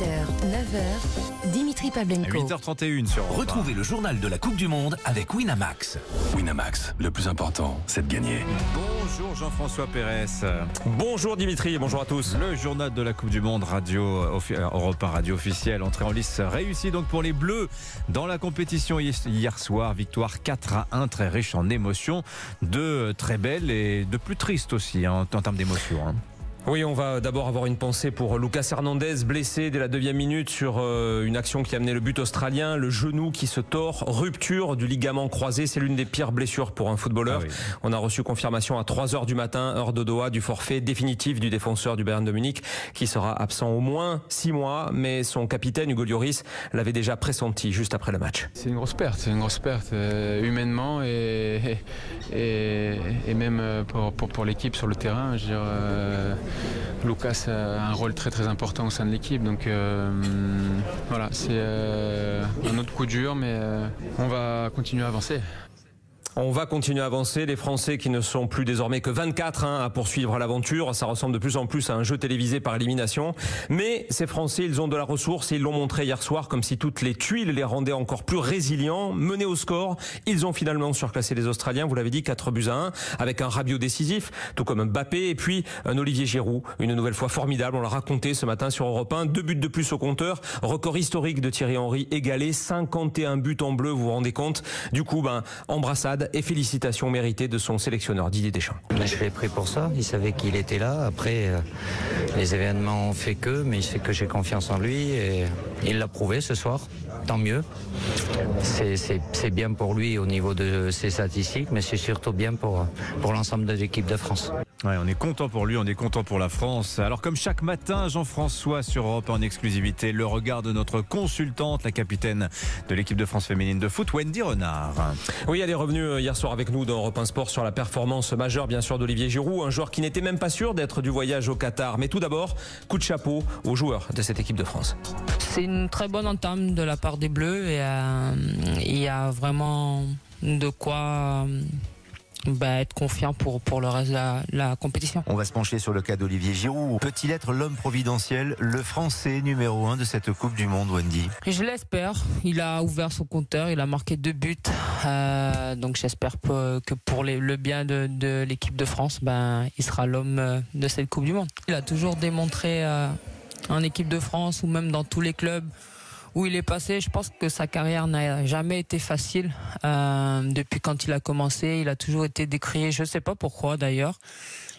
8h, 9h, Dimitri Pavlenko. 8h31 sur Europe. Retrouvez le journal de la Coupe du Monde avec Winamax. Winamax, le plus important, c'est de gagner. Bonjour Jean-François Pérez. Bonjour Dimitri, bonjour à tous. Le journal de la Coupe du Monde, radio offi- euh, Europe 1, radio officielle, entrée en lice réussie donc pour les Bleus dans la compétition hi- hier soir. Victoire 4 à 1, très riche en émotions, de très belles et de plus tristes aussi hein, en termes d'émotions. hein. Oui, on va d'abord avoir une pensée pour Lucas Hernandez, blessé dès la deuxième minute sur euh, une action qui a amené le but australien, le genou qui se tord, rupture du ligament croisé, c'est l'une des pires blessures pour un footballeur. Ah oui. On a reçu confirmation à 3 heures du matin, heure de Doha, du forfait définitif du défenseur du Bayern de Munich, qui sera absent au moins 6 mois, mais son capitaine Hugo Lloris l'avait déjà pressenti juste après le match. C'est une grosse perte, c'est une grosse perte euh, humainement et, et, et même euh, pour, pour, pour l'équipe sur le terrain. Je veux dire, euh, Lucas a un rôle très très important au sein de l'équipe, donc euh, voilà, c'est euh, un autre coup dur, mais euh, on va continuer à avancer. On va continuer à avancer. Les Français qui ne sont plus désormais que 24 hein, à poursuivre l'aventure. Ça ressemble de plus en plus à un jeu télévisé par élimination. Mais ces Français, ils ont de la ressource et ils l'ont montré hier soir comme si toutes les tuiles les rendaient encore plus résilients. Menés au score, ils ont finalement surclassé les Australiens. Vous l'avez dit, 4 buts à 1 avec un Rabiot décisif, tout comme Mbappé et puis un Olivier Giroud. Une nouvelle fois formidable. On l'a raconté ce matin sur Europe 1. Deux buts de plus au compteur. Record historique de Thierry Henry égalé. 51 buts en bleu, vous vous rendez compte. Du coup, ben, embrassade et félicitations méritées de son sélectionneur Didier Deschamps. Ben, Je l'ai pris pour ça. Il savait qu'il était là. Après, euh, les événements ont fait que, mais il sait que j'ai confiance en lui et il l'a prouvé ce soir. Tant mieux. C'est bien pour lui au niveau de ses statistiques, mais c'est surtout bien pour, pour l'ensemble de l'équipe de France. Ouais, on est content pour lui, on est content pour la France. Alors comme chaque matin, Jean-François sur Europe en exclusivité, le regard de notre consultante, la capitaine de l'équipe de France féminine de foot, Wendy Renard. Oui, elle est revenue euh, hier soir avec nous dans Europe 1 Sport sur la performance majeure, bien sûr, d'Olivier Giroud, un joueur qui n'était même pas sûr d'être du voyage au Qatar. Mais tout d'abord, coup de chapeau aux joueurs de cette équipe de France. C'est une très bonne entame de la part des Bleus et euh, il y a vraiment de quoi euh, bah, être confiant pour, pour le reste de la, la compétition. On va se pencher sur le cas d'Olivier Giroud. Peut-il être l'homme providentiel, le Français numéro un de cette Coupe du Monde, Wendy? Je l'espère. Il a ouvert son compteur, il a marqué deux buts. Euh, donc j'espère que pour les- le bien de, de l'équipe de France, ben, il sera l'homme euh, de cette Coupe du Monde. Il a toujours démontré euh, en équipe de France ou même dans tous les clubs où il est passé. Je pense que sa carrière n'a jamais été facile. Euh, depuis quand il a commencé, il a toujours été décrié. Je ne sais pas pourquoi d'ailleurs.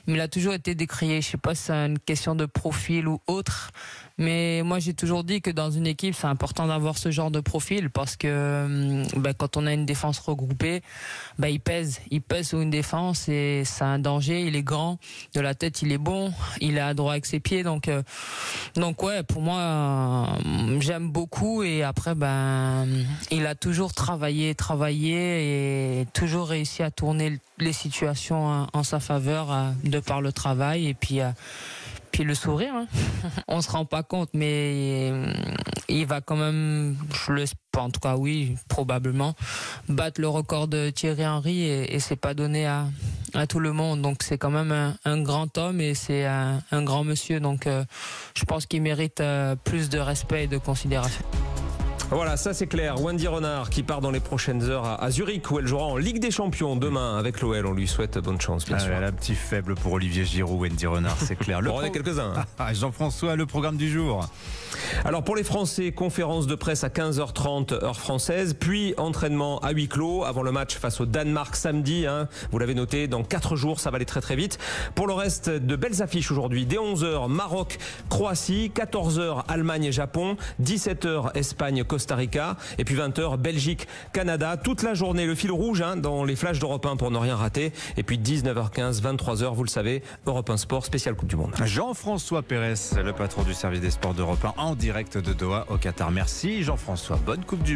Mais il a toujours été décrié. Je sais pas si c'est une question de profil ou autre. Mais moi, j'ai toujours dit que dans une équipe, c'est important d'avoir ce genre de profil parce que hum, ben, quand on a une défense regroupée, ben, il pèse. Il pèse sur une défense et c'est un danger. Il est grand. De la tête, il est bon. Il est adroit avec ses pieds. Donc, euh, donc ouais, pour moi, euh, j'aime beaucoup. Et après, ben, il a toujours travaillé, travaillé et toujours réussi à tourner les situations en, sa faveur de par le travail et puis. euh, le sourire, hein. on se rend pas compte, mais euh, il va quand même, je le en tout cas oui, probablement battre le record de Thierry Henry et, c'est pas donné à, tout le monde. Donc c'est quand même un, grand homme et c'est un, grand monsieur. Donc euh, je pense qu'il mérite plus de respect et de considération. Voilà, ça c'est clair. Wendy Renard qui part dans les prochaines heures à, Zurich où elle jouera en Ligue des Champions demain avec l'OL. On lui souhaite bonne chance, bien Ah, sûr. elle a un petit faible pour Olivier Giroud, Wendy Renard, c'est clair. Le on est pro- quelques-uns. hein. Jean-François, le programme du jour. Alors pour les Français, conférence de presse à 15h30 heure française, puis entraînement à huis clos avant le match face au Danemark samedi. hein. Vous l'avez noté, dans 4 jours, ça va aller très très vite. Pour le reste, de belles affiches aujourd'hui. Dès 11h, Maroc, Croatie, 14h, Allemagne et Japon, 17h, Espagne, Costa Rica, et puis 20h, Belgique, Canada. Toute la journée, le fil rouge hein, dans les flashs d'Europe 1 pour ne rien rater. Et puis 19h15, 23h, vous le savez, Europe 1 Sport, spécial Coupe du Monde. Jean-François Pérez, le patron du service des sports d'Europe 1, en direct de Doha au Qatar. Merci Jean-François. Bonne Coupe du